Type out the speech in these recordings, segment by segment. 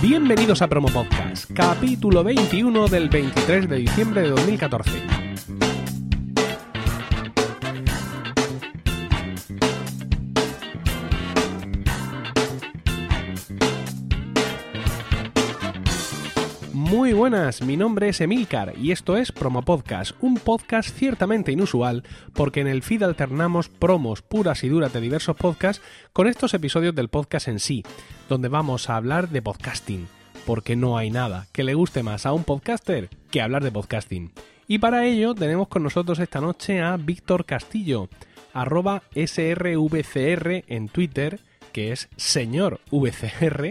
Bienvenidos a Promo Podcast, capítulo 21 del 23 de diciembre de 2014. Buenas, mi nombre es Emilcar y esto es Promo Podcast, un podcast ciertamente inusual porque en el feed alternamos promos puras y duras de diversos podcasts con estos episodios del podcast en sí, donde vamos a hablar de podcasting, porque no hay nada que le guste más a un podcaster que hablar de podcasting. Y para ello tenemos con nosotros esta noche a Víctor Castillo, arroba SRVCR en Twitter, que es señor VCR,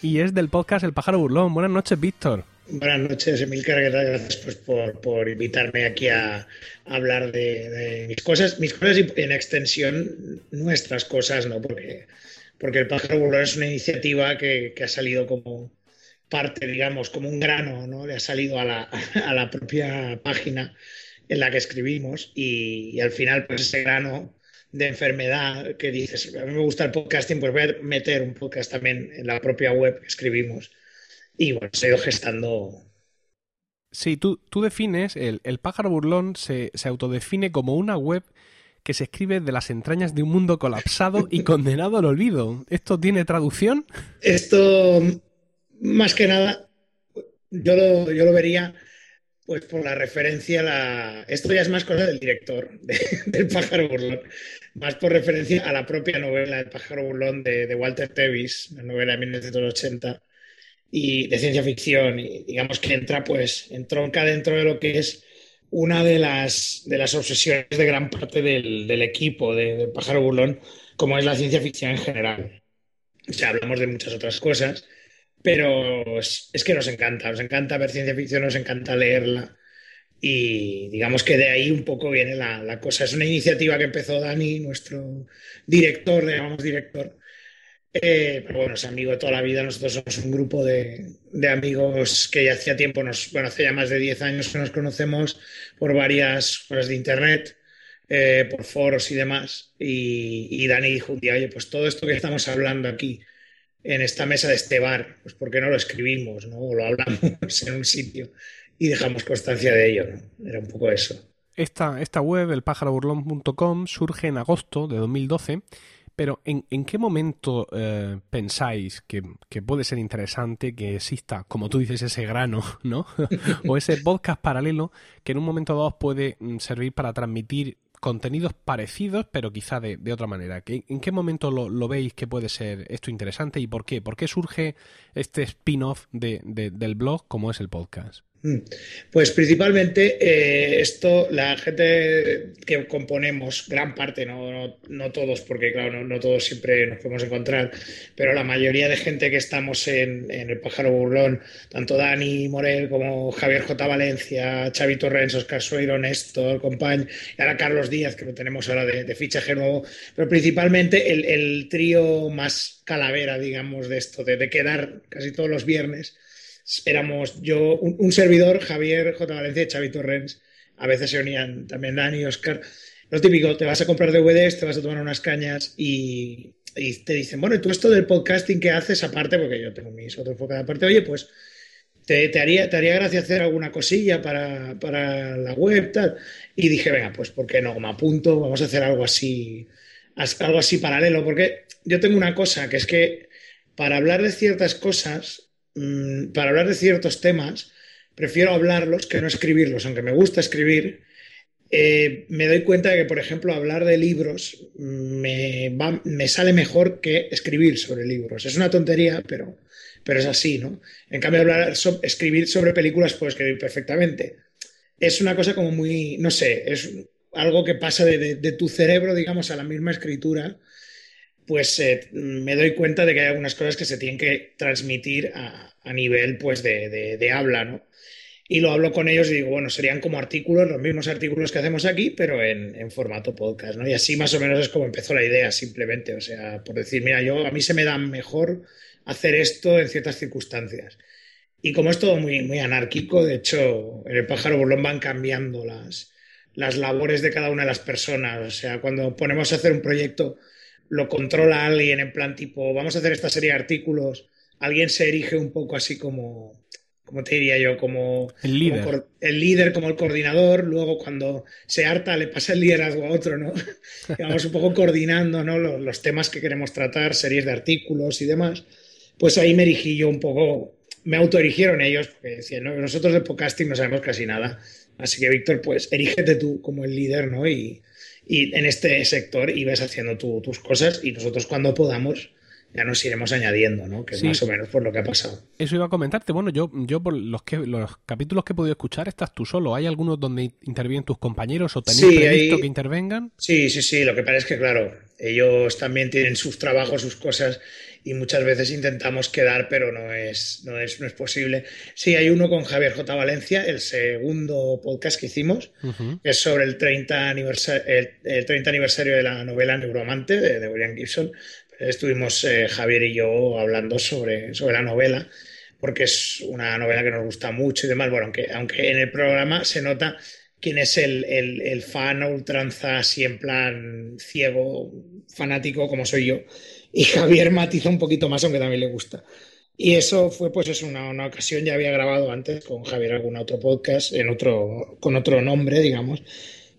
y es del podcast El Pájaro Burlón. Buenas noches, Víctor. Buenas noches, Emilcar. Gracias pues, por, por, invitarme aquí a, hablar de, mis cosas, mis cosas y en extensión nuestras cosas, ¿no? Porque, porque El Pájaro Burlón es una iniciativa que, que, ha salido como parte, digamos, como un grano, ¿no? Le ha salido a la, a la propia página en la que escribimos y, al final, pues ese grano de enfermedad que dices, a mí me gusta el podcasting, pues voy a meter un podcast también en la propia web que escribimos. Y bueno, se ha ido gestando. Sí, tú, tú defines, el, el pájaro burlón se, se autodefine como una web que se escribe de las entrañas de un mundo colapsado y condenado al olvido. ¿Esto tiene traducción? Esto, más que nada, yo lo, yo lo vería pues por la referencia, la... esto ya es más cosa del director de, del pájaro burlón, más por referencia a la propia novela El pájaro burlón de, de Walter Tevis, una novela de 1980 y de ciencia ficción, y digamos que entra pues, entronca dentro de lo que es una de las, de las obsesiones de gran parte del, del equipo de, pájaro burlón, como es la ciencia ficción en general. O sea, hablamos de muchas otras cosas, pero es, es, que nos encanta, nos encanta ver ciencia ficción, nos encanta leerla y digamos que de ahí un poco viene la, la cosa. Es una iniciativa que empezó Dani, nuestro director, llamamos director, eh, pero bueno, es amigo de toda la vida. Nosotros somos un grupo de, amigos que ya hacía tiempo, nos, bueno, hace ya más de 10 años que nos conocemos por varias cosas de internet, eh, por foros y demás. Y, y Dani dijo un día, oye, pues todo esto que estamos hablando aquí, en esta mesa de este bar, pues ¿por qué no lo escribimos, ¿no? O lo hablamos en un sitio y dejamos constancia de ello, ¿no? Era un poco eso. Esta, esta web, elpájaroburlón.com, surge en agosto de 2012, pero ¿en, en qué momento eh, pensáis que, que, puede ser interesante que exista, como tú dices, ese grano, ¿no? o ese podcast paralelo que en un momento dado puede mm, servir para transmitir contenidos parecidos, pero quizá de, de otra manera. ¿En qué momento lo, lo, veis que puede ser esto interesante y por qué? ¿Por qué surge este spin-off de, de, del blog como es el podcast? Pues principalmente eh, esto, la gente que componemos, gran parte, no, no, todos, porque claro, no, todos siempre nos podemos encontrar, pero la mayoría de gente que estamos en, el Pájaro Burlón, tanto Dani Morel como Javier J. Valencia, Xavi Torrens, Oscar Sueiro, Néstor, Compañ, y ahora Carlos Díaz, que lo tenemos ahora de, fichaje nuevo, pero principalmente el, el, trío más calavera, digamos, de esto, de, de quedar casi todos los viernes éramos yo, un, servidor, Javier J. Valencia y Xavi Torrens. A veces se unían también Dani, Oscar. Lo típico, te vas a comprar DVDs, te vas a tomar unas cañas y, te dicen, bueno, ¿y tú esto del podcasting que haces aparte? Porque yo tengo mis otros podcasts aparte. Oye, pues te, te, haría, haría gracia hacer alguna cosilla para, para la web, tal. Y dije, venga, pues, ¿por qué no? Me apunto, vamos a hacer algo así, algo así paralelo. Porque yo tengo una cosa, que es que para hablar de ciertas cosas mmm, para hablar de ciertos temas, prefiero hablarlos que no escribirlos, aunque me gusta escribir. Eh, me doy cuenta de que, por ejemplo, hablar de libros me, va, me, sale mejor que escribir sobre libros. Es una tontería, pero, pero es así, ¿no? En cambio, hablar escribir sobre películas puedo escribir perfectamente. Es una cosa como muy, no sé, es algo que pasa de tu cerebro, digamos, a la misma escritura pues eh, me doy cuenta de que hay algunas cosas que se tienen que transmitir a, nivel pues de, de, de, habla, ¿no? Y lo hablo con ellos y digo, bueno, serían como artículos, los mismos artículos que hacemos aquí, pero en, en, formato podcast, ¿no? Y así más o menos es como empezó la idea, simplemente, o sea, por decir, mira, yo a mí se me da mejor hacer esto en ciertas circunstancias. Y como es todo muy, muy anárquico, de hecho, en el pájaro burlón van cambiando las, las labores de cada una de las personas, o sea, cuando ponemos a hacer un proyecto lo controla alguien en plan tipo, vamos a hacer esta serie de artículos alguien se erige un poco así como, como te diría yo, como el líder. Como el líder, como el coordinador, luego cuando se harta le pasa el liderazgo a otro, ¿no? y vamos un poco coordinando, ¿no? Los, los, temas que queremos tratar, series de artículos y demás. Pues ahí me erigí yo un poco, me autoerigieron ellos, porque decían, ¿no? nosotros de podcasting no sabemos casi nada. Así que, Víctor, pues erígete tú como el líder, ¿no? Y, y en este sector y ves haciendo tú, tus cosas y nosotros cuando podamos ya nos iremos añadiendo, ¿no? Que es más o menos por lo que ha pasado. Eso iba a comentarte. Bueno, yo, yo por los que los capítulos que he podido escuchar, estás tú solo. ¿Hay algunos donde intervienen tus compañeros o tenéis previsto que intervengan? Sí, sí, sí. Lo que pasa es que, claro, ellos también tienen sus trabajos, sus cosas, y muchas veces intentamos quedar, pero no es, no es, no es posible. Sí, hay uno con Javier J. Valencia, el segundo podcast que hicimos, que es sobre el 30, aniversario, el, 30 aniversario de la novela Neuromante de, de William Gibson. Estuvimos eh, Javier y yo hablando sobre, sobre la novela, porque es una novela que nos gusta mucho y demás. Bueno, aunque, aunque en el programa se nota quién es el, el, el fan ultranza, así en plan ciego, fanático como soy yo. Y Javier matiza un poquito más, aunque también le gusta. Y eso fue, pues, es una, una, ocasión, ya había grabado antes con Javier algún otro podcast, en otro, con otro nombre, digamos,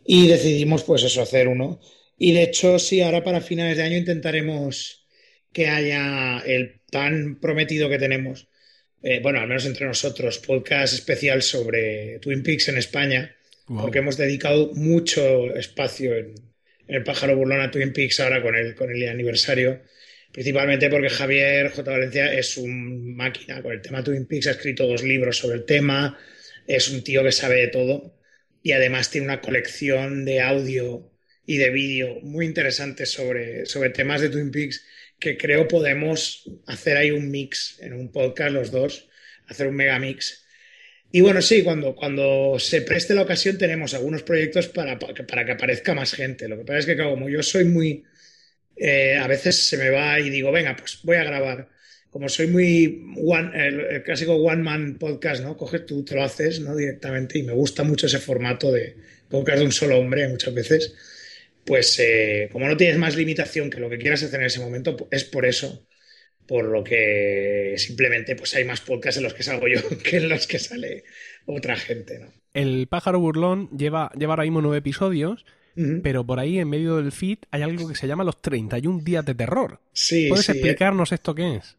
y decidimos, pues, eso, hacer uno y de hecho, sí, ahora para finales de año intentaremos que haya el tan prometido que tenemos, eh, bueno, al menos entre nosotros, podcast especial sobre Twin Peaks en España, porque hemos dedicado mucho espacio en, el pájaro burlón a Twin Peaks ahora con el, con el aniversario, principalmente porque Javier J. Valencia es un máquina con el tema Twin Peaks, ha escrito dos libros sobre el tema, es un tío que sabe de todo y además tiene una colección de audio y de vídeo muy interesantes sobre, sobre temas de Twin Peaks que creo podemos hacer ahí un mix en un podcast los dos, hacer un mega mix. Y bueno, sí, cuando, cuando se preste la ocasión tenemos algunos proyectos para, para que aparezca más gente. Lo que pasa es que como yo soy muy... Eh, a veces se me va y digo, venga, pues voy a grabar. Como soy muy one, el, clásico one man podcast, ¿no? Coges tú, te lo haces, ¿no? Directamente y me gusta mucho ese formato de podcast de un solo hombre muchas veces pues eh, como no tienes más limitación que lo que quieras hacer en ese momento, es por eso, por lo que simplemente pues hay más podcasts en los que salgo yo que en los que sale otra gente, ¿no? El pájaro burlón lleva, lleva ahora mismo nueve episodios, pero por ahí en medio del feed hay algo que se llama los 31 días de terror. Sí, ¿Puedes eh. explicarnos esto qué es?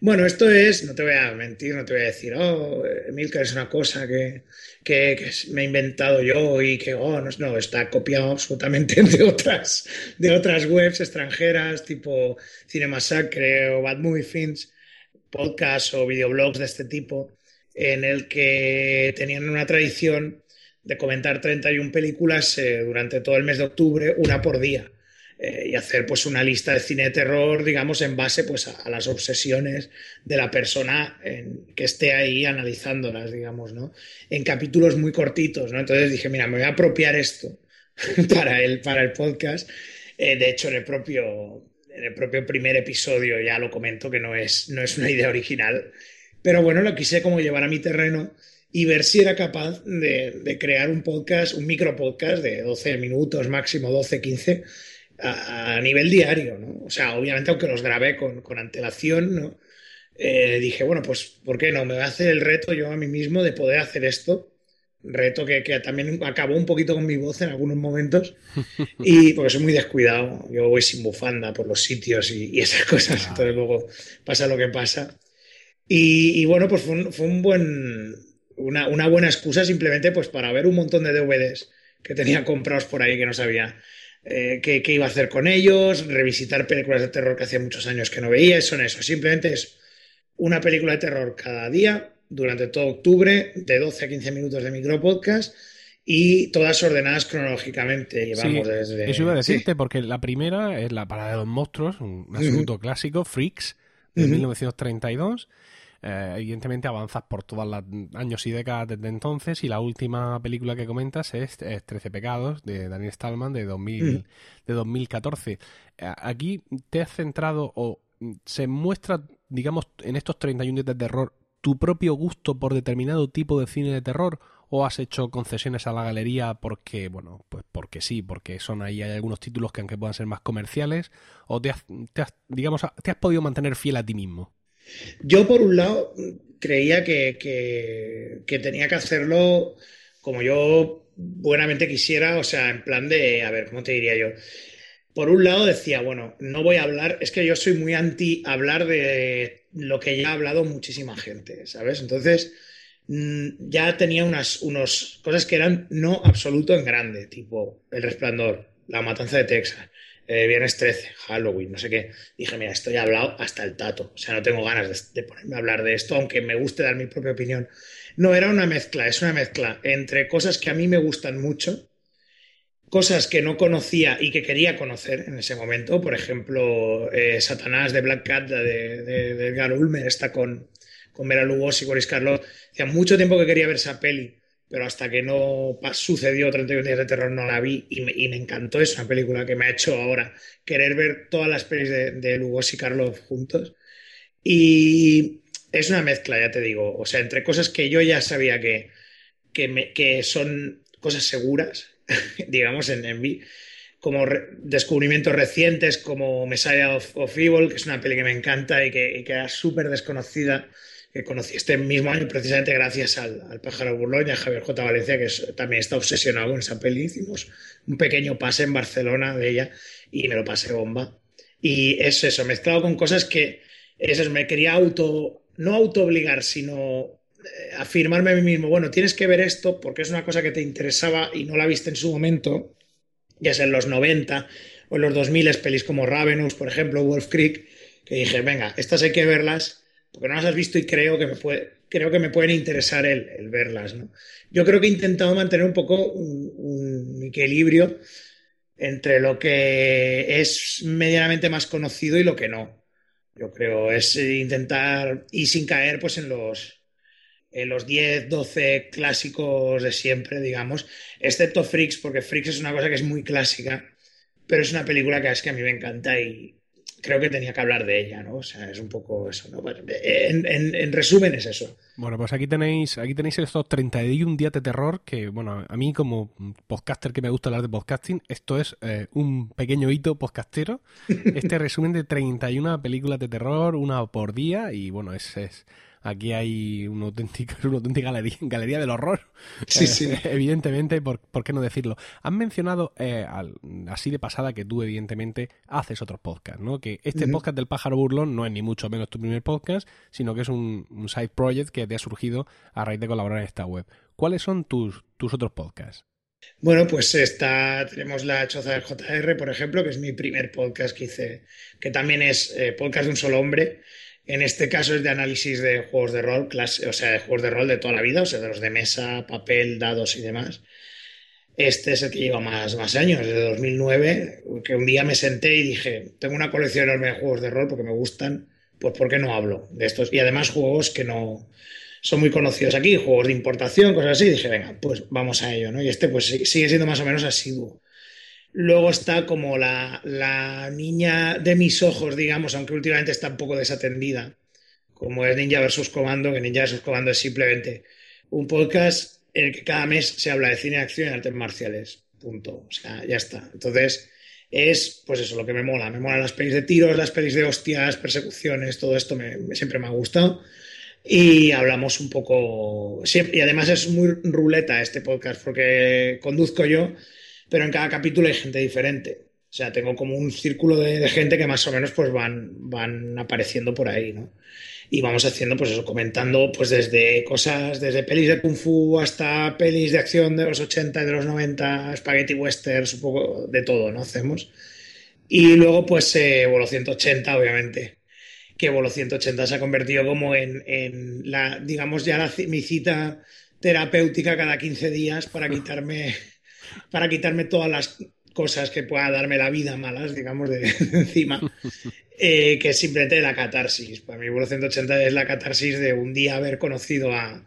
Bueno, esto es, no te voy a mentir, no te voy a decir, oh, Milka es una cosa que, que, me he inventado yo y que, oh, no, no, está copiado absolutamente de otras, de otras webs extranjeras tipo Cinemasacre o Bad Movie Films, podcasts o videoblogs de este tipo, en el que tenían una tradición de comentar 31 películas eh, durante todo el mes de octubre, una por día. Eh, y hacer pues una lista de cine de terror, digamos, en base pues a, las obsesiones de la persona que esté ahí analizándolas, digamos, ¿no? En capítulos muy cortitos, ¿no? Entonces dije, mira, me voy a apropiar esto para el, para el podcast. Eh, de hecho, en el propio en el propio primer episodio ya lo comento que no es, no es una idea original, pero bueno, lo quise como llevar a mi terreno y ver si era capaz de, de crear un podcast, un micro podcast de 12 minutos, máximo 12, 15, a, nivel diario, ¿no? O sea, obviamente aunque los grabé con, con antelación, ¿no? Eh, dije, bueno, pues, ¿por qué no? Me voy a hacer el reto yo a mí mismo de poder hacer esto. Reto que, que también acabó un poquito con mi voz en algunos momentos. Y porque soy muy descuidado. Yo voy sin bufanda por los sitios y, esas cosas. Entonces luego pasa lo que pasa. Y, y bueno, pues fue, un, fue un buen, una, una, buena excusa simplemente pues para ver un montón de DVDs que tenía comprados por ahí que no sabía eh, qué, iba a hacer con ellos, revisitar películas de terror que hacía muchos años que no veía, son eso. Simplemente es una película de terror cada día durante todo octubre, de 12 a 15 minutos de micro podcast y todas ordenadas cronológicamente. Llevamos desde. Eso iba a decirte, porque la primera es La Parada de los Monstruos, un asunto clásico, Freaks, de 1932. Eh, evidentemente avanzas por todos los años y décadas desde entonces y la última película que comentas es, Trece Pecados de Daniel Stallman de, 2000, mm. de 2014. Eh, aquí te has centrado o se muestra, digamos, en estos 31 días de terror tu propio gusto por determinado tipo de cine de terror o has hecho concesiones a la galería porque, bueno, pues porque sí, porque son ahí hay algunos títulos que aunque puedan ser más comerciales o te has, te has digamos, te has podido mantener fiel a ti mismo? Yo, por un lado, creía que, que, tenía que hacerlo como yo buenamente quisiera, o sea, en plan de, a ver, ¿cómo te diría yo? Por un lado decía, bueno, no voy a hablar, es que yo soy muy anti hablar de lo que ya ha hablado muchísima gente, ¿sabes? Entonces, mm, ya tenía unas unos cosas que eran no absoluto en grande, tipo El Resplandor, La Matanza de Texas, eh, Viernes 13, Halloween, no sé qué. Dije, mira, esto ya he hablado hasta el tato. O sea, no tengo ganas de, ponerme a hablar de esto, aunque me guste dar mi propia opinión. No, era una mezcla, es una mezcla entre cosas que a mí me gustan mucho, cosas que no conocía y que quería conocer en ese momento. Por ejemplo, eh, Satanás de Black Cat de, de, Edgar Ulmer está con, con Vera Lugosi y Boris Karloff. Hacía mucho tiempo que quería ver esa peli pero hasta que no sucedió 31 días de terror no la vi y me, encantó. Es una película que me ha hecho ahora querer ver todas las pelis de, de y Carlos juntos. Y es una mezcla, ya te digo, o sea, entre cosas que yo ya sabía que, que, son cosas seguras, digamos, en, en mí, como descubrimientos recientes como Messiah of, Evil, que es una peli que me encanta y que, y que era súper desconocida que conocí este mismo año precisamente gracias al, pájaro burlón a Javier J. Valencia, que también está obsesionado con esa peli. Hicimos un pequeño pase en Barcelona de ella y me lo pasé bomba. Y es eso, mezclado con cosas que eso, me quería auto, no auto obligar, sino eh, afirmarme a mí mismo, bueno, tienes que ver esto porque es una cosa que te interesaba y no la viste en su momento, ya sea en los 90 o en los 2000, pelis como Ravenous, por ejemplo, Wolf Creek, que dije, venga, estas hay que verlas porque no las has visto y creo que me, puede, creo que me pueden interesar el, verlas. ¿no? Yo creo que he intentado mantener un poco un, equilibrio entre lo que es medianamente más conocido y lo que no. Yo creo, es intentar, y sin caer pues en los, en los 10, 12 clásicos de siempre, digamos, excepto Freaks, porque Freaks es una cosa que es muy clásica, pero es una película que es que a mí me encanta y, creo que tenía que hablar de ella, ¿no? O sea, es un poco eso, ¿no? En, resumen es eso. Bueno, pues aquí tenéis, aquí tenéis estos 31 días de terror que, bueno, a mí como podcaster que me gusta hablar de podcasting, esto es eh, un pequeño hito podcastero. Este resumen de 31 películas de terror, una por día, y bueno, es, es aquí hay una auténtica, una auténtica galería, del horror. Sí, sí. evidentemente, por, qué no decirlo? Han mencionado eh, así de pasada que tú, evidentemente, haces otros podcasts, ¿no? Que este podcast del pájaro burlón no es ni mucho menos tu primer podcast, sino que es un, side project que te ha surgido a raíz de colaborar en esta web. ¿Cuáles son tus, tus otros podcasts? Bueno, pues está, tenemos la Choza del JR, por ejemplo, que es mi primer podcast que hice, que también es eh, podcast de un solo hombre, en este caso es de análisis de juegos de rol, o sea, de juegos de rol de toda la vida, o sea, de los de mesa, papel, dados y demás. Este es el que lleva más, más años, desde 2009, que un día me senté y dije, tengo una colección enorme de juegos de rol porque me gustan, pues ¿por qué no hablo de estos? Y además juegos que no son muy conocidos aquí, juegos de importación, cosas así, dije, venga, pues vamos a ello, ¿no? Y este pues sigue siendo más o menos asiduo. Luego está como la, niña de mis ojos, digamos, aunque últimamente está un poco desatendida, como es Ninja vs. Comando, que Ninja vs. Comando es simplemente un podcast en el que cada mes se habla de cine acción y artes marciales. Punto. O sea, ya está. Entonces, es pues eso lo que me mola. Me molan las pelis de tiros, las pelis de hostias, persecuciones, todo esto me, siempre me ha gustado. Y hablamos un poco. y además es muy ruleta este podcast, porque conduzco yo pero en cada capítulo hay gente diferente. O sea, tengo como un círculo de, gente que más o menos pues van, van apareciendo por ahí, ¿no? Y vamos haciendo, pues eso, comentando pues desde cosas, desde pelis de kung fu hasta pelis de acción de los 80 y de los 90, spaghetti westerns, un poco de todo, ¿no? Hacemos. Y luego, pues, eh, 180, obviamente. Que Bolo 180 se ha convertido como en, en la, digamos, ya la, mi cita terapéutica cada 15 días para quitarme para quitarme todas las cosas que pueda darme la vida malas, digamos, de, encima, eh, que es simplemente la catarsis. Para mí, Vuelo 180 es la catarsis de un día haber conocido a,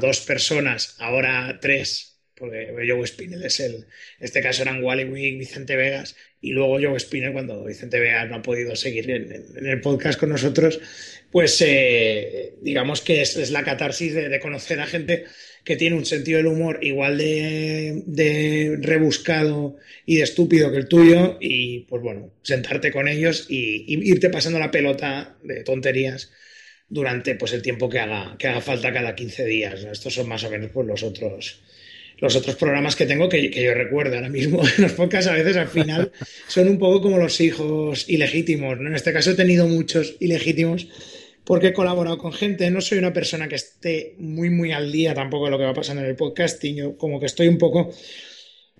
dos personas, ahora tres, porque Joe Spinell es el, en este caso eran Wally Wick, Vicente Vegas, y luego Joe Spinell, cuando Vicente Vegas no ha podido seguir en, el podcast con nosotros, pues eh, digamos que es, la catarsis de conocer a gente que tiene un sentido del humor igual de, rebuscado y de estúpido que el tuyo y pues bueno, sentarte con ellos y, irte pasando la pelota de tonterías durante pues el tiempo que haga, que haga falta cada 15 días. Estos son más o menos pues los otros los otros programas que tengo que, yo recuerdo ahora mismo. Los podcasts a veces al final son un poco como los hijos ilegítimos. En este caso he tenido muchos ilegítimos porque he colaborado con gente. No soy una persona que esté muy, muy al día tampoco de lo que va pasando en el podcasting. Yo como que estoy un poco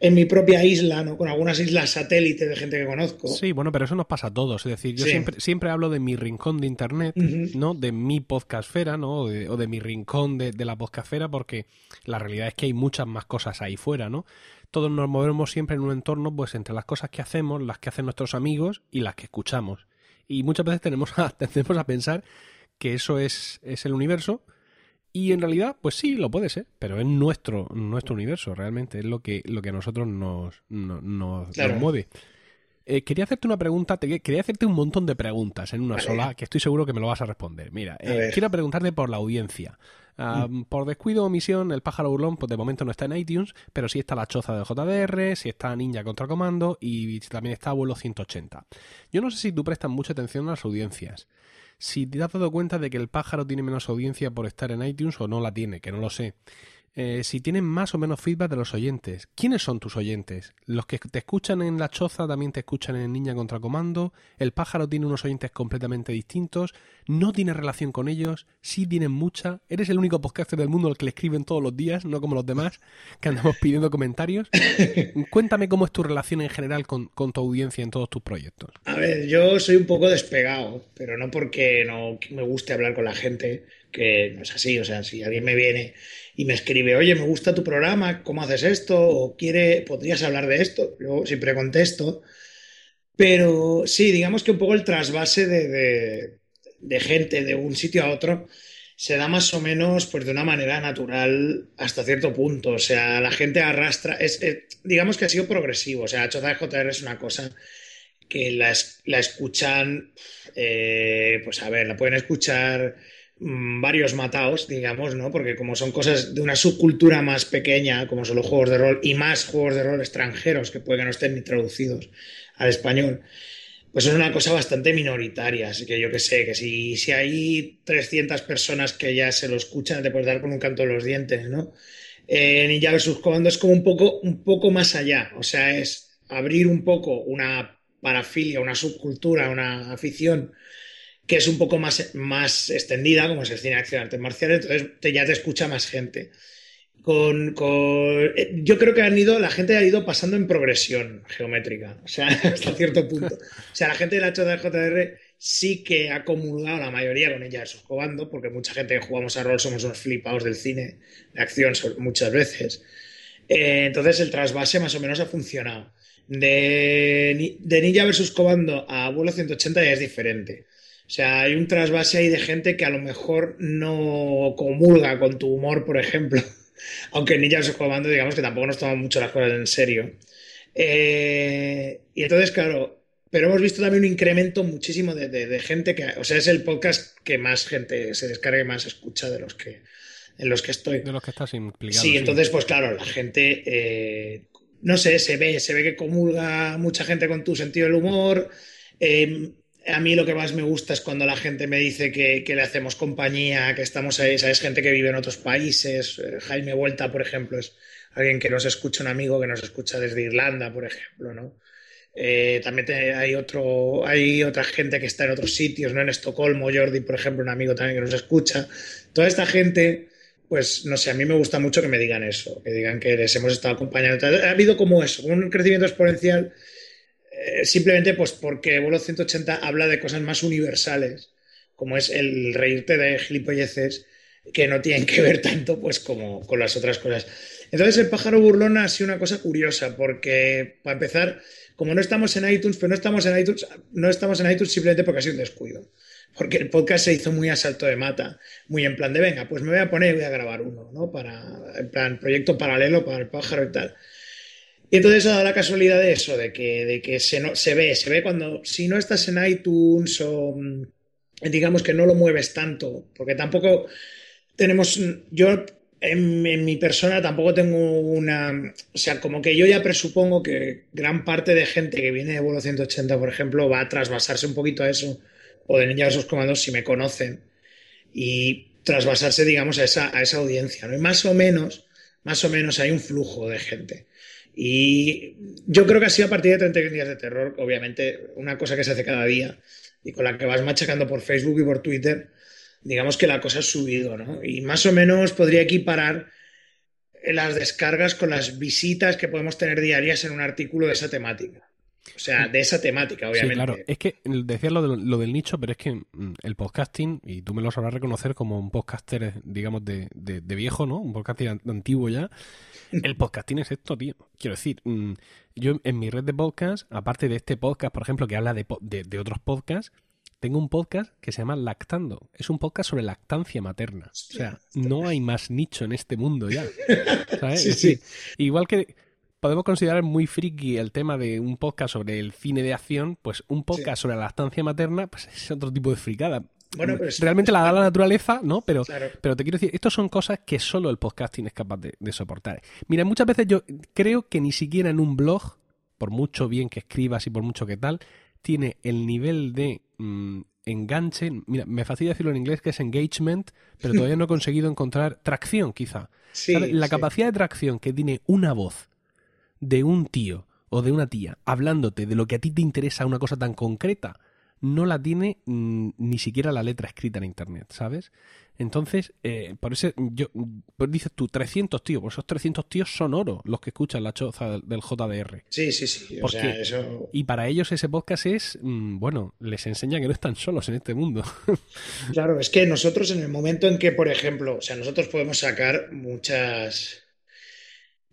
en mi propia isla, ¿no? Con algunas islas satélite de gente que conozco. Sí, bueno, pero eso nos pasa a todos. Es decir, yo siempre, siempre hablo de mi rincón de internet, ¿no? De mi podcastfera, ¿no? O de, mi rincón de, de, la podcastfera, porque la realidad es que hay muchas más cosas ahí fuera, ¿no? Todos nos movemos siempre en un entorno, pues, entre las cosas que hacemos, las que hacen nuestros amigos y las que escuchamos. Y muchas veces tenemos a, tendemos a pensar que eso es, es el universo, y en realidad, pues sí, lo puede ser, pero es nuestro, nuestro universo, realmente, es lo que, lo que a nosotros nos, nos, mueve. Eh, quería hacerte una pregunta, quería hacerte un montón de preguntas en una sola, que estoy seguro que me lo vas a responder. Mira, eh, quiero preguntarte por la audiencia. Mm. Por descuido o omisión, el pájaro burlón, pues de momento no está en iTunes, pero sí está la choza de JDR, sí está Ninja contra Comando y también está Vuelo 180. Yo no sé si tú prestas mucha atención a las audiencias si te has dado cuenta de que el pájaro tiene menos audiencia por estar en iTunes o no la tiene, que no lo sé. Eh, si tienen más o menos feedback de los oyentes. ¿Quiénes son tus oyentes? ¿Los que te escuchan en La Choza también te escuchan en Niña contra Comando? ¿El pájaro tiene unos oyentes completamente distintos? ¿No tiene relación con ellos? ¿Sí tienen mucha? ¿Eres el único podcaster del mundo al que le escriben todos los días, no como los demás, que andamos pidiendo comentarios? Cuéntame cómo es tu relación en general con, con tu audiencia en todos tus proyectos. A ver, yo soy un poco despegado, pero no porque no me guste hablar con la gente, que no es así, o sea, si alguien me viene y me escribe, oye, me gusta tu programa, ¿cómo haces esto? O quiere, podrías hablar de esto. Yo siempre contesto. Pero sí, digamos que un poco el trasvase de, gente de un sitio a otro se da más o menos pues de una manera natural hasta cierto punto. O sea, la gente arrastra, es, digamos que ha sido progresivo. O sea, JR es una cosa que la, escuchan, eh, pues a ver, la pueden escuchar varios mataos, digamos, ¿no? Porque como son cosas de una subcultura más pequeña, como son los juegos de rol, y más juegos de rol extranjeros que pueden que no estén ni traducidos al español, pues es una cosa bastante minoritaria. Así que yo que sé, que si, si hay 300 personas que ya se lo escuchan, te puedes dar con un canto de los dientes, ¿no? Eh, Ninja vs. Comando es como un poco, un poco más allá. O sea, es abrir un poco una parafilia, una subcultura, una afición que es un poco más, más extendida, como es el cine de acción artes marciales, entonces ya te escucha más gente. Con, eh, yo creo que han ido, la gente ha ido pasando en progresión geométrica, o sea, hasta cierto punto. O sea, la gente de la JR sí que ha comulgado la mayoría con ella esos jugando, porque mucha gente que jugamos a rol somos unos flipados del cine de acción muchas veces. Eh, entonces el trasvase más o menos ha funcionado. De, de Ninja versus Comando a Vuelo 180 ya es diferente. O sea, hay un trasvase ahí de gente que a lo mejor no comulga con tu humor, por ejemplo. Aunque ni ya se jugando, digamos que tampoco nos toman mucho las cosas en serio. Eh, y entonces, claro, pero hemos visto también un incremento muchísimo de, gente que, o sea, es el podcast que más gente se descarga y más escucha de los que en los que estoy. De los que estás implicado. Sí, entonces, pues claro, la gente, eh, no sé, se ve, se ve que comulga mucha gente con tu sentido del humor. Eh, a mí lo que más me gusta es cuando la gente me dice que, le hacemos compañía, que estamos ahí, sabes, gente que vive en otros países. Eh, Jaime Vuelta, por ejemplo, es alguien que nos escucha, un amigo que nos escucha desde Irlanda, por ejemplo, ¿no? Eh, también hay otro, hay otra gente que está en otros sitios, ¿no? En Estocolmo, Jordi, por ejemplo, un amigo también que nos escucha. Toda esta gente, pues no sé, a mí me gusta mucho que me digan eso, que digan que les hemos estado acompañando. Ha habido como eso, un crecimiento exponencial eh, simplemente pues porque Vuelo 180 habla de cosas más universales, como es el reírte de gilipolleces que no tienen que ver tanto pues como con las otras cosas. Entonces el pájaro burlón ha sido una cosa curiosa porque para empezar, como no estamos en iTunes, pero no estamos en iTunes, no estamos en iTunes simplemente porque ha sido un descuido. Porque el podcast se hizo muy a salto de mata, muy en plan de venga, pues me voy a poner y voy a grabar uno, ¿no? Para, en plan, proyecto paralelo para el pájaro y tal. Y entonces ha dado la casualidad de eso, de que, de que se, no, se ve, se ve cuando, si no estás en iTunes o mm, digamos que no lo mueves tanto, porque tampoco tenemos, yo en, mi persona tampoco tengo una, o sea, como que yo ya presupongo que gran parte de gente que viene de vuelo 180, por ejemplo, va a trasvasarse un poquito a eso, o de Ninja esos Comandos si me conocen. y trasvasarse, digamos, a esa, a esa audiencia, ¿no? Y más o menos, más o menos hay un flujo de gente. Y yo creo que ha sido a partir de 31 días de terror, obviamente, una cosa que se hace cada día y con la que vas machacando por Facebook y por Twitter, digamos que la cosa ha subido, ¿no? Y más o menos podría equiparar las descargas con las visitas que podemos tener diarias en un artículo de esa temática. O sea, de esa temática, obviamente. Sí, claro. Es que decías lo, lo, del nicho, pero es que mm, el podcasting, y tú me lo sabrás reconocer como un podcaster, digamos, de, de, viejo, ¿no? Un podcaster antiguo ya. El podcasting es esto, tío. Quiero decir, mm, yo en mi red de podcast, aparte de este podcast, por ejemplo, que habla de, de otros podcasts, tengo un podcast que se llama Lactando. Es un podcast sobre lactancia materna. O sea, no hay más nicho en este mundo ya. ¿sabes? Sí, sí. Igual que podemos considerar muy friki el tema de un podcast sobre el cine de acción, pues un podcast sobre la lactancia materna, pues es otro tipo de fricada. Bueno, Realmente la da la naturaleza, ¿no? Pero, pero te quiero decir, estas son cosas que solo el podcasting es capaz de, soportar. Mira, muchas veces yo creo que ni siquiera en un blog, por mucho bien que escribas y por mucho que tal, tiene el nivel de mm, enganche. Mira, me fastidia decirlo en inglés que es engagement, pero todavía no he conseguido encontrar tracción, quizá. La capacidad de tracción que tiene una voz de un tío o de una tía hablándote de lo que a ti te interesa una cosa tan concreta, no la tiene mm, ni siquiera la letra escrita en Internet, ¿sabes? Entonces, eh, por eso yo, pues dices tú, 300 tíos, pues esos 300 tíos son oro los que escuchan la choza del JDR. Sí, sí, sí. eso... Y para ellos ese podcast es, mm, bueno, les enseña que no están solos en este mundo. claro, es que nosotros en el momento en que, por ejemplo, o sea, nosotros podemos sacar muchas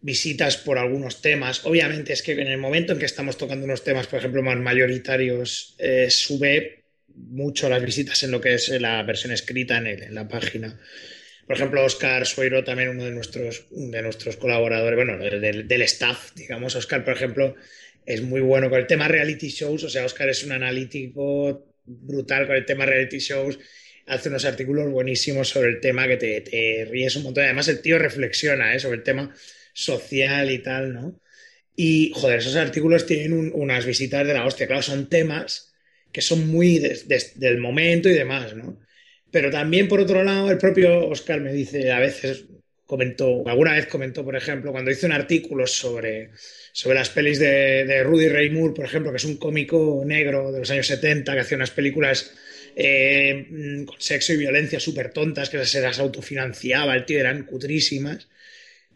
visitas por algunos temas. Obviamente es que en el momento en que estamos tocando unos temas, por ejemplo, más mayoritarios, eh, sube mucho las visitas en lo que es la versión escrita en, la página. Por ejemplo, Oscar Suero, también uno de nuestros, de nuestros colaboradores, bueno, del, del, staff, digamos. Oscar, por ejemplo, es muy bueno con el tema reality shows. O sea, Oscar es un analítico brutal con el tema reality shows. Hace unos artículos buenísimos sobre el tema que te, te ríes un montón. Además, el tío reflexiona ¿eh? sobre el tema social y tal, ¿no? Y, joder, esos artículos tienen unas visitas de la hostia. Claro, son temas que son muy del momento y demás, ¿no? Pero también, por otro lado, el propio Oscar me dice, a veces comentó, alguna vez comentó, por ejemplo, cuando hizo un artículo sobre, sobre las pelis de, Rudy Ray Moore, por ejemplo, que es un cómico negro de los años 70 que hacía unas películas eh, con sexo y violencia súper tontas, que se las autofinanciaba, el tío eran cutrísimas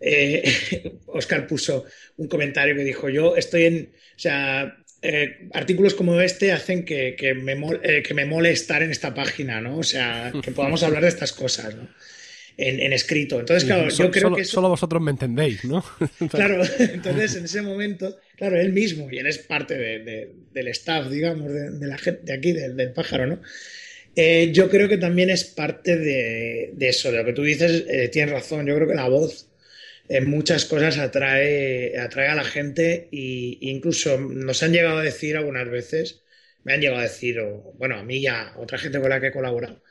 eh, Oscar puso un comentario que dijo, yo estoy en, o sea, eh, artículos como este hacen que, que, me eh, que me mole estar en esta página, ¿no? O sea, que podamos hablar de estas cosas, ¿no? En, escrito. Entonces, claro, yo creo que... Solo vosotros me entendéis, ¿no? claro, entonces en ese momento, claro, él mismo, y él es parte del staff, digamos, de, la gente de aquí, del, pájaro, ¿no? yo creo que también es parte de, eso, de lo que tú dices, tienes razón, yo creo que la voz en muchas cosas atrae, atrae a la gente e incluso nos han llegado a decir algunas veces, me han llegado a decir, o, bueno, a mí y a otra gente con la que he colaborado,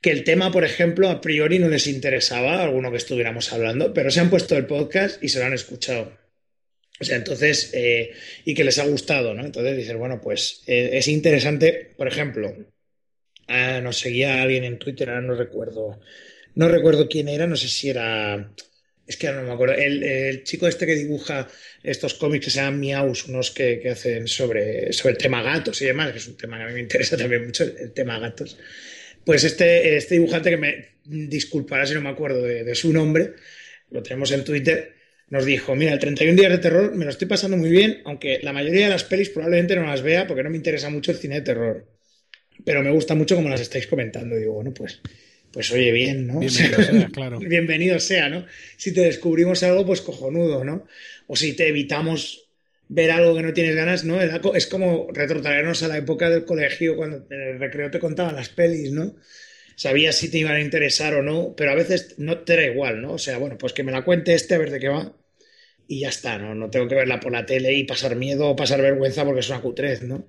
que el tema, por ejemplo, a priori no les interesaba, alguno que estuviéramos hablando, pero se han puesto el podcast y se lo han escuchado. O sea, entonces, eh, y que les ha gustado, ¿no? Entonces dices, bueno, pues eh, es interesante, por ejemplo, ah, nos seguía alguien en Twitter, ahora no recuerdo, no recuerdo quién era, no sé si era es que no me acuerdo. El, chico este que dibuja estos cómics que se llaman Miaus, unos que, hacen sobre, sobre el tema gatos y demás, que es un tema que a mí me interesa también mucho, el, tema gatos. Pues este, este dibujante que me disculpará si no me acuerdo de, su nombre, lo tenemos en Twitter, nos dijo, mira, el 31 días de terror me lo estoy pasando muy bien, aunque la mayoría de las pelis probablemente no las vea porque no me interesa mucho el cine de terror. Pero me gusta mucho como las estáis comentando. Y digo, bueno, pues pues oye, bien, ¿no? Bienvenido sea, claro. Bienvenido sea, ¿no? Si te descubrimos algo, pues cojonudo, ¿no? O si te evitamos ver algo que no tienes ganas, ¿no? Es como retrotraernos a la época del colegio, cuando en el recreo te contaban las pelis, ¿no? Sabías si te iban a interesar o no, pero a veces no te era igual, ¿no? O sea, bueno, pues que me la cuente este a ver de qué va y ya está, ¿no? No tengo que verla por la tele y pasar miedo o pasar vergüenza porque es una cutrez, ¿no?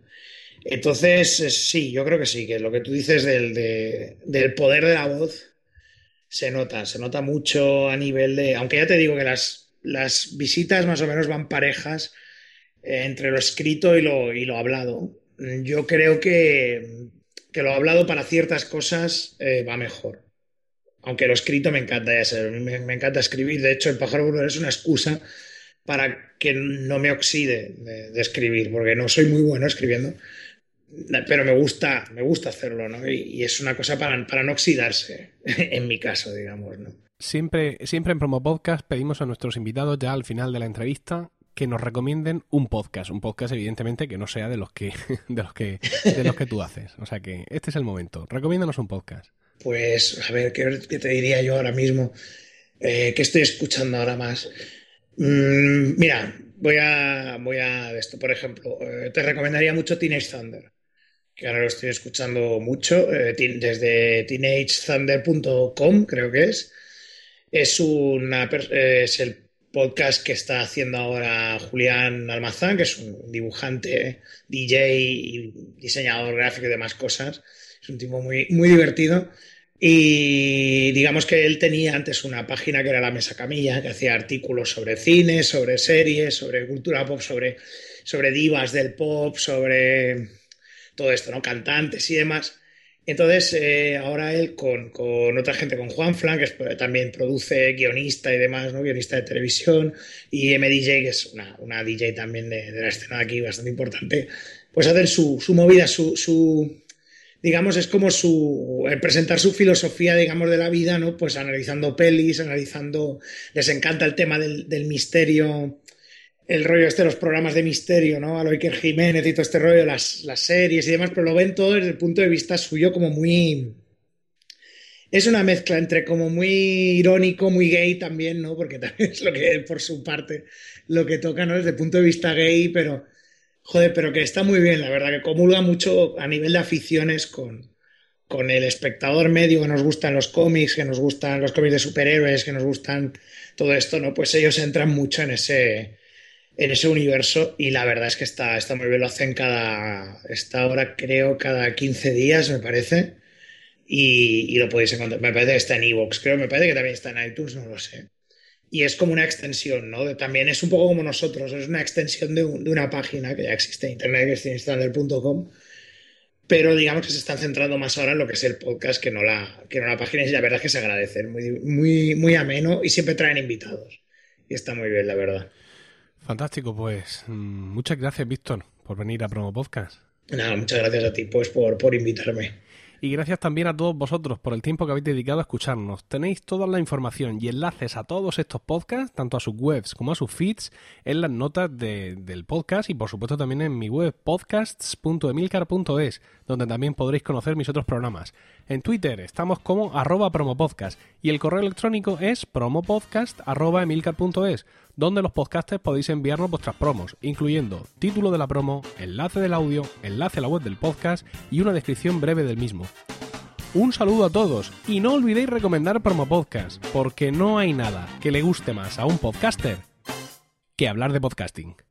Entonces, eh, sí, yo creo que sí, que lo que tú dices del, del poder de la voz se nota, se nota mucho a nivel de, aunque ya te digo que las, las visitas más o menos van parejas eh, entre lo escrito y lo, y lo hablado. Yo creo que, que lo hablado para ciertas cosas eh, va mejor. Aunque lo escrito me encanta, ya me, me, encanta escribir. De hecho, el pájaro es una excusa para que no me oxide de, escribir, porque no soy muy bueno escribiendo, pero me gusta, me gusta hacerlo, ¿no? Y, es una cosa para, para, no oxidarse, en mi caso, digamos, ¿no? Siempre, siempre en Promo Podcast pedimos a nuestros invitados ya al final de la entrevista que nos recomienden un podcast, un podcast evidentemente que no sea de los que de los que de los que tú haces. O sea que este es el momento. Recomiéndanos un podcast. Pues a ver, ¿qué, te diría yo ahora mismo? Eh, ¿Qué estoy escuchando ahora más? Mm, mira, voy a, voy a esto, por ejemplo, eh, te recomendaría mucho Teenage Thunder, que ahora lo estoy escuchando mucho, eh, desde teenagethunder.com, creo que es. Es, una, es el podcast que está haciendo ahora Julián Almazán, que es un dibujante, DJ y diseñador gráfico y demás cosas. Es un tipo muy, muy divertido. Y digamos que él tenía antes una página que era la Mesa Camilla, que hacía artículos sobre cine, sobre series, sobre cultura pop, sobre, sobre divas del pop, sobre todo esto, ¿no? Cantantes y demás. Entonces, eh, ahora él con, con, otra gente, con Juan Flan, que también produce guionista y demás, ¿no? Guionista de televisión, y MDJ, que es una, una DJ también de, de, la escena de aquí bastante importante, pues hacen su, su movida, su, su digamos, es como su, presentar su filosofía, digamos, de la vida, ¿no? Pues analizando pelis, analizando, les encanta el tema del misterio, el rollo este los programas de misterio, ¿no? A lo Iker Jiménez y todo este rollo, las, las series y demás, pero lo ven todo desde el punto de vista suyo como muy... Es una mezcla entre como muy irónico, muy gay también, ¿no? Porque también es lo que, por su parte, lo que toca, ¿no? Desde el punto de vista gay, pero Joder, pero que está muy bien, la verdad, que comulga mucho a nivel de aficiones con, con el espectador medio que nos gustan los cómics, que nos gustan los cómics de superhéroes, que nos gustan todo esto, ¿no? Pues ellos entran mucho en ese, en ese universo y la verdad es que está, está muy bien, lo hacen cada, esta hora creo cada 15 días, me parece, y, lo podéis encontrar, me parece que está en Evox, creo, me parece que también está en iTunes, no lo sé y es como una extensión, ¿no? también es un poco como nosotros, es una extensión de, una página que ya existe en internet, que es pero digamos que se están centrando más ahora en lo que es el podcast que no la, que no la página y la verdad es que se agradecen, muy, muy, muy ameno y siempre traen invitados y está muy bien, la verdad. Fantástico, pues mm, muchas gracias, Víctor, por venir a Promo Podcast. Nada, muchas gracias a ti, pues, por, por invitarme. Y gracias también a todos vosotros por el tiempo que habéis dedicado a escucharnos. Tenéis toda la información y enlaces a todos estos podcasts, tanto a sus webs como a sus feeds, en las notas del podcast y por supuesto también en mi web podcasts.emilcar.es, donde también podréis conocer mis otros programas. En Twitter estamos como arroba promopodcast y el correo electrónico es promopodcast.emilcar.es donde los podcasters podéis enviarnos vuestras promos, incluyendo título de la promo, enlace del audio, enlace a la web del podcast y una descripción breve del mismo. Un saludo a todos y no olvidéis recomendar Promo Podcast, porque no hay nada que le guste más a un podcaster que hablar de podcasting.